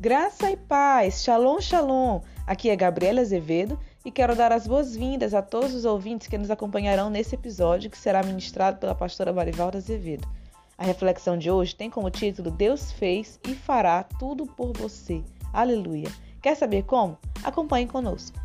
Graça e paz, shalom, shalom. Aqui é Gabriela Azevedo e quero dar as boas-vindas a todos os ouvintes que nos acompanharão nesse episódio que será ministrado pela pastora Marivalda Azevedo. A reflexão de hoje tem como título Deus fez e fará tudo por você. Aleluia. Quer saber como? Acompanhe conosco.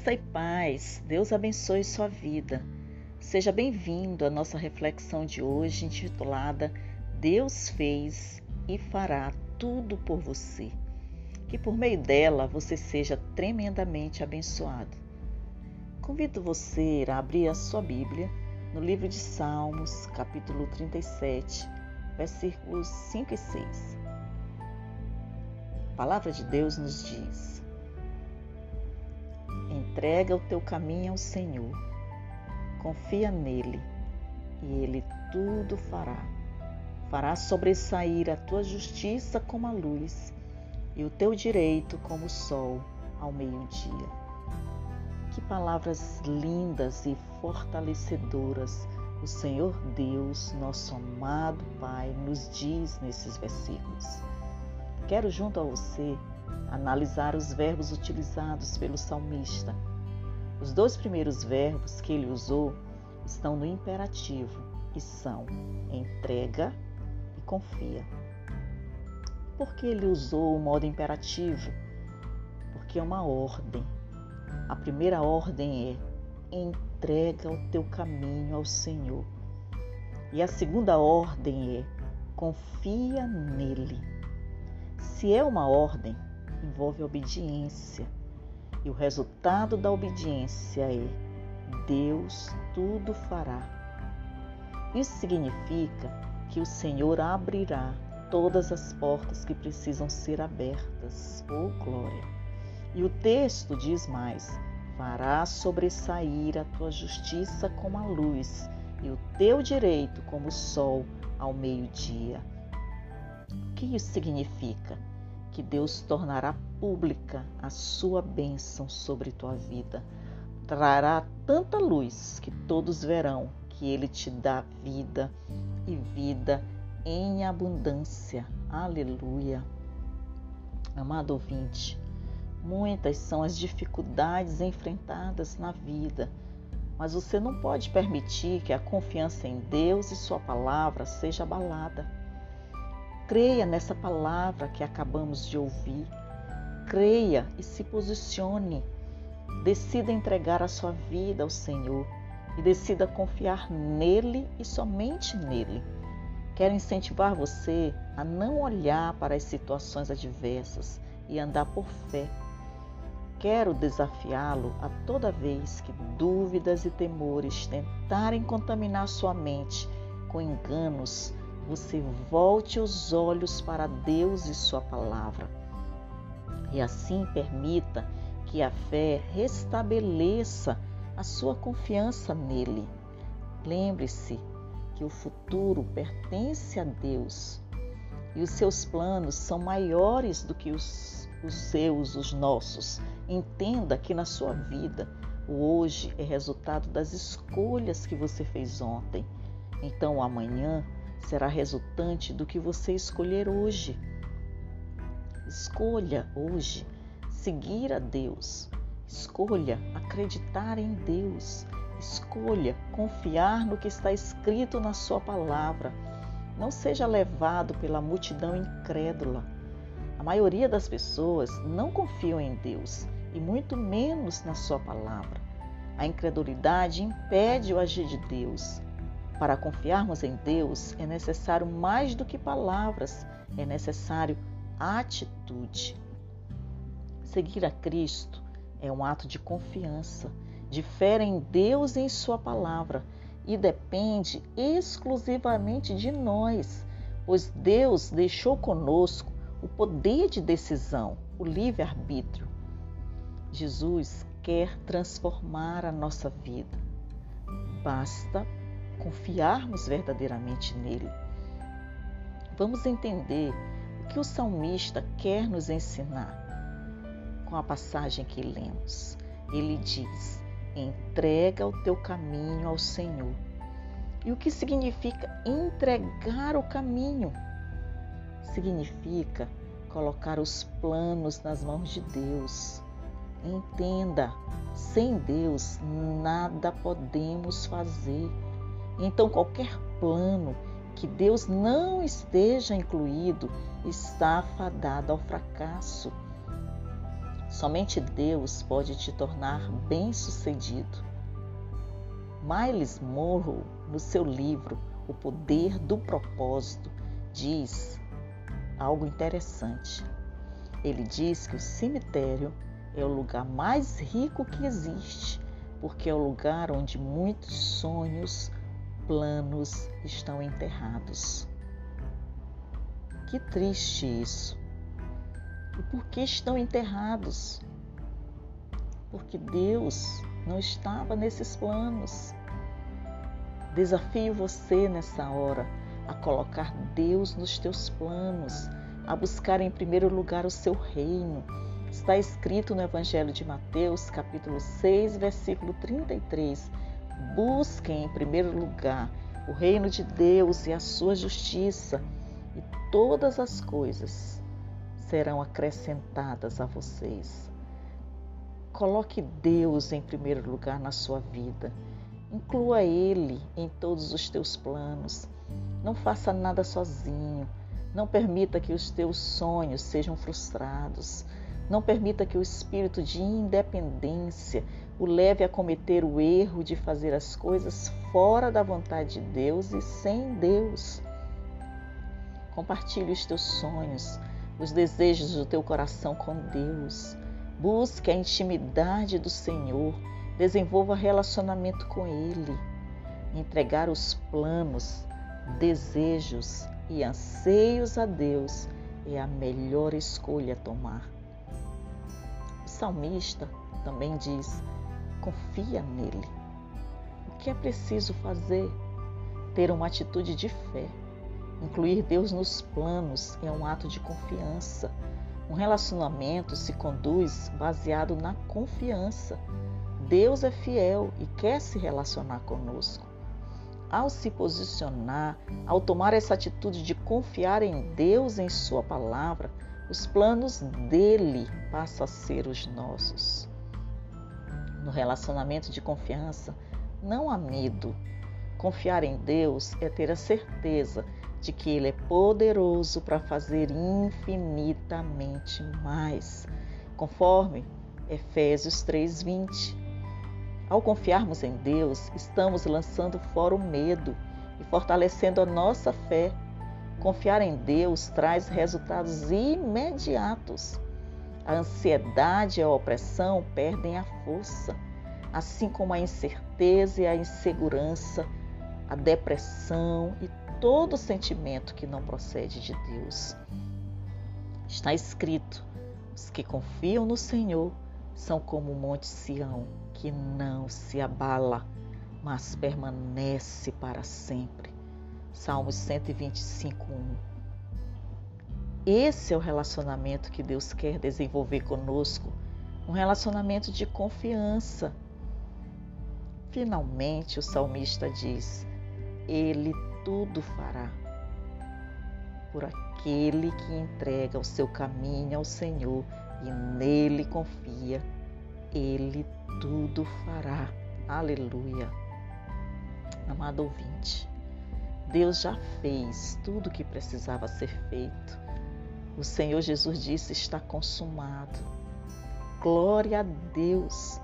Graça e paz, Deus abençoe sua vida. Seja bem-vindo à nossa reflexão de hoje intitulada Deus fez e fará tudo por você. Que por meio dela você seja tremendamente abençoado. Convido você a abrir a sua Bíblia no livro de Salmos, capítulo 37, versículos 5 e 6. A palavra de Deus nos diz: Entrega o teu caminho ao Senhor, confia nele e ele tudo fará. Fará sobressair a tua justiça como a luz e o teu direito como o sol ao meio-dia. Que palavras lindas e fortalecedoras o Senhor Deus, nosso amado Pai, nos diz nesses versículos. Quero junto a você analisar os verbos utilizados pelo salmista. Os dois primeiros verbos que ele usou estão no imperativo e são entrega e confia. Por que ele usou o modo imperativo? Porque é uma ordem. A primeira ordem é entrega o teu caminho ao Senhor. E a segunda ordem é confia nele. Se é uma ordem, envolve obediência. E o resultado da obediência é Deus tudo fará. Isso significa que o Senhor abrirá todas as portas que precisam ser abertas. Oh glória! E o texto diz mais: fará sobressair a tua justiça como a luz e o teu direito como o sol ao meio-dia. O que isso significa? Que Deus tornará pública a sua bênção sobre tua vida. Trará tanta luz que todos verão que Ele te dá vida e vida em abundância. Aleluia. Amado ouvinte, muitas são as dificuldades enfrentadas na vida, mas você não pode permitir que a confiança em Deus e Sua palavra seja abalada. Creia nessa palavra que acabamos de ouvir. Creia e se posicione. Decida entregar a sua vida ao Senhor e decida confiar nele e somente nele. Quero incentivar você a não olhar para as situações adversas e andar por fé. Quero desafiá-lo a toda vez que dúvidas e temores tentarem contaminar sua mente com enganos você volte os olhos para Deus e Sua palavra. E assim permita que a fé restabeleça a sua confiança nele. Lembre-se que o futuro pertence a Deus e os seus planos são maiores do que os, os seus, os nossos. Entenda que na sua vida o hoje é resultado das escolhas que você fez ontem. Então, o amanhã será resultante do que você escolher hoje. Escolha hoje seguir a Deus. Escolha acreditar em Deus. Escolha confiar no que está escrito na Sua palavra. Não seja levado pela multidão incrédula. A maioria das pessoas não confiam em Deus e muito menos na Sua palavra. A incredulidade impede o agir de Deus. Para confiarmos em Deus é necessário mais do que palavras, é necessário atitude. Seguir a Cristo é um ato de confiança, de fé em Deus e em Sua palavra e depende exclusivamente de nós, pois Deus deixou conosco o poder de decisão, o livre-arbítrio. Jesus quer transformar a nossa vida. Basta confiarmos verdadeiramente nele. Vamos entender o que o salmista quer nos ensinar com a passagem que lemos. Ele diz: entrega o teu caminho ao Senhor. E o que significa entregar o caminho? Significa colocar os planos nas mãos de Deus. Entenda, sem Deus nada podemos fazer. Então, qualquer plano que Deus não esteja incluído está fadado ao fracasso. Somente Deus pode te tornar bem-sucedido. Miles Monroe, no seu livro O Poder do Propósito, diz algo interessante. Ele diz que o cemitério é o lugar mais rico que existe, porque é o lugar onde muitos sonhos, planos estão enterrados. Que triste isso. E por que estão enterrados? Porque Deus não estava nesses planos. Desafio você nessa hora a colocar Deus nos teus planos, a buscar em primeiro lugar o seu reino. Está escrito no Evangelho de Mateus, capítulo 6, versículo 33. Busquem em primeiro lugar o reino de Deus e a sua justiça, e todas as coisas serão acrescentadas a vocês. Coloque Deus em primeiro lugar na sua vida. Inclua Ele em todos os teus planos. Não faça nada sozinho. Não permita que os teus sonhos sejam frustrados. Não permita que o espírito de independência o leve a cometer o erro de fazer as coisas fora da vontade de Deus e sem Deus. Compartilhe os teus sonhos, os desejos do teu coração com Deus. Busque a intimidade do Senhor. Desenvolva relacionamento com Ele. Entregar os planos, desejos e anseios a Deus é a melhor escolha a tomar. O salmista também diz: confia nele. O que é preciso fazer? Ter uma atitude de fé. Incluir Deus nos planos é um ato de confiança. Um relacionamento se conduz baseado na confiança. Deus é fiel e quer se relacionar conosco ao se posicionar, ao tomar essa atitude de confiar em Deus, em Sua palavra, os planos dele passam a ser os nossos. No relacionamento de confiança, não há medo. Confiar em Deus é ter a certeza de que Ele é poderoso para fazer infinitamente mais, conforme Efésios 3,20. Ao confiarmos em Deus, estamos lançando fora o medo e fortalecendo a nossa fé. Confiar em Deus traz resultados imediatos. A ansiedade e a opressão perdem a força, assim como a incerteza e a insegurança, a depressão e todo sentimento que não procede de Deus. Está escrito: os que confiam no Senhor são como o Monte Sião, que não se abala, mas permanece para sempre. Salmos 125, 1. Esse é o relacionamento que Deus quer desenvolver conosco, um relacionamento de confiança. Finalmente, o salmista diz: Ele tudo fará por aquele que entrega o seu caminho ao Senhor e nele confia, ele tudo fará. Aleluia. Amado ouvinte, Deus já fez tudo o que precisava ser feito. O Senhor Jesus disse: está consumado. Glória a Deus.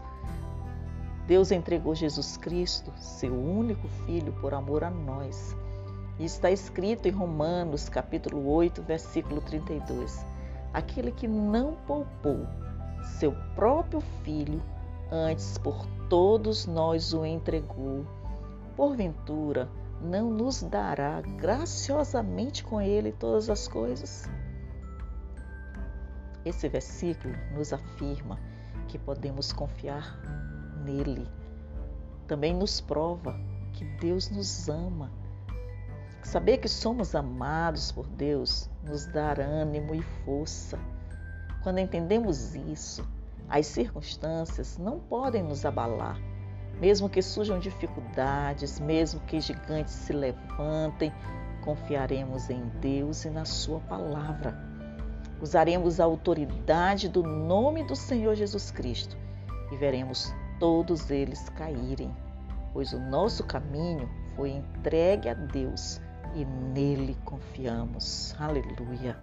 Deus entregou Jesus Cristo, seu único filho, por amor a nós. E está escrito em Romanos, capítulo 8, versículo 32 aquele que não poupou seu próprio filho, antes por todos nós o entregou, porventura não nos dará graciosamente com ele todas as coisas? Esse versículo nos afirma que podemos confiar nele. Também nos prova que Deus nos ama. Saber que somos amados por Deus nos dá ânimo e força. Quando entendemos isso, as circunstâncias não podem nos abalar. Mesmo que surjam dificuldades, mesmo que gigantes se levantem, confiaremos em Deus e na Sua palavra. Usaremos a autoridade do nome do Senhor Jesus Cristo e veremos todos eles caírem, pois o nosso caminho foi entregue a Deus e nele confiamos. Aleluia.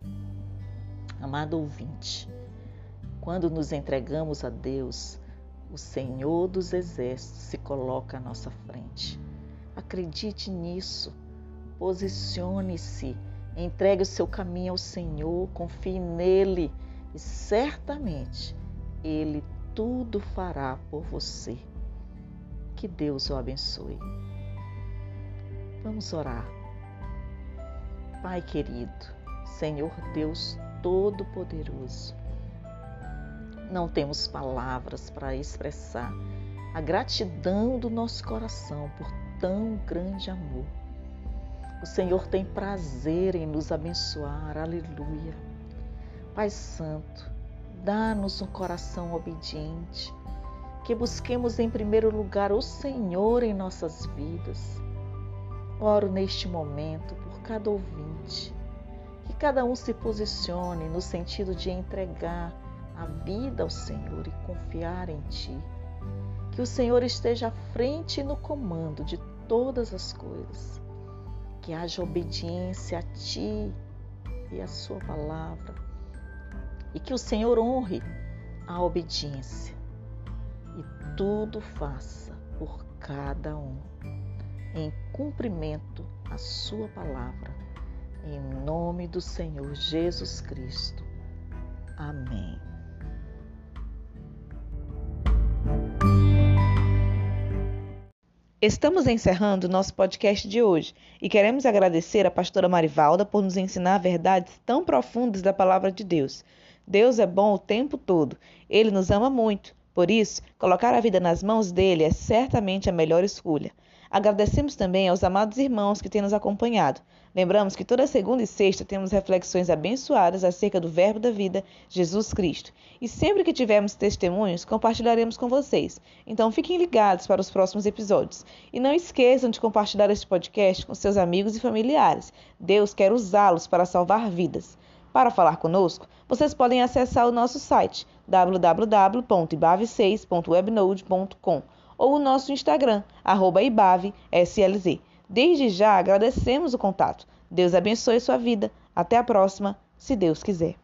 Amado ouvinte, quando nos entregamos a Deus, o Senhor dos Exércitos se coloca à nossa frente. Acredite nisso. Posicione-se. Entregue o seu caminho ao Senhor. Confie nele. E certamente Ele tudo fará por você. Que Deus o abençoe. Vamos orar. Pai querido, Senhor Deus Todo-Poderoso, não temos palavras para expressar a gratidão do nosso coração por tão grande amor. O Senhor tem prazer em nos abençoar, aleluia. Pai Santo, dá-nos um coração obediente, que busquemos em primeiro lugar o Senhor em nossas vidas. Oro neste momento por cada ouvinte, que cada um se posicione no sentido de entregar a vida ao Senhor e confiar em Ti. Que o Senhor esteja à frente e no comando de todas as coisas. Que haja obediência a Ti e a Sua palavra. E que o Senhor honre a obediência e tudo faça por cada um, em cumprimento à Sua palavra. Em nome do Senhor Jesus Cristo. Amém. Estamos encerrando nosso podcast de hoje e queremos agradecer a pastora Marivalda por nos ensinar verdades tão profundas da palavra de Deus. Deus é bom o tempo todo. Ele nos ama muito. Por isso, colocar a vida nas mãos dele é certamente a melhor escolha. Agradecemos também aos amados irmãos que têm nos acompanhado. Lembramos que toda segunda e sexta temos reflexões abençoadas acerca do Verbo da vida, Jesus Cristo. E sempre que tivermos testemunhos, compartilharemos com vocês. Então fiquem ligados para os próximos episódios. E não esqueçam de compartilhar este podcast com seus amigos e familiares. Deus quer usá-los para salvar vidas. Para falar conosco, vocês podem acessar o nosso site www.ibave6.webnode.com ou o nosso Instagram, IBAVESLZ. Desde já agradecemos o contato. Deus abençoe sua vida. Até a próxima, se Deus quiser.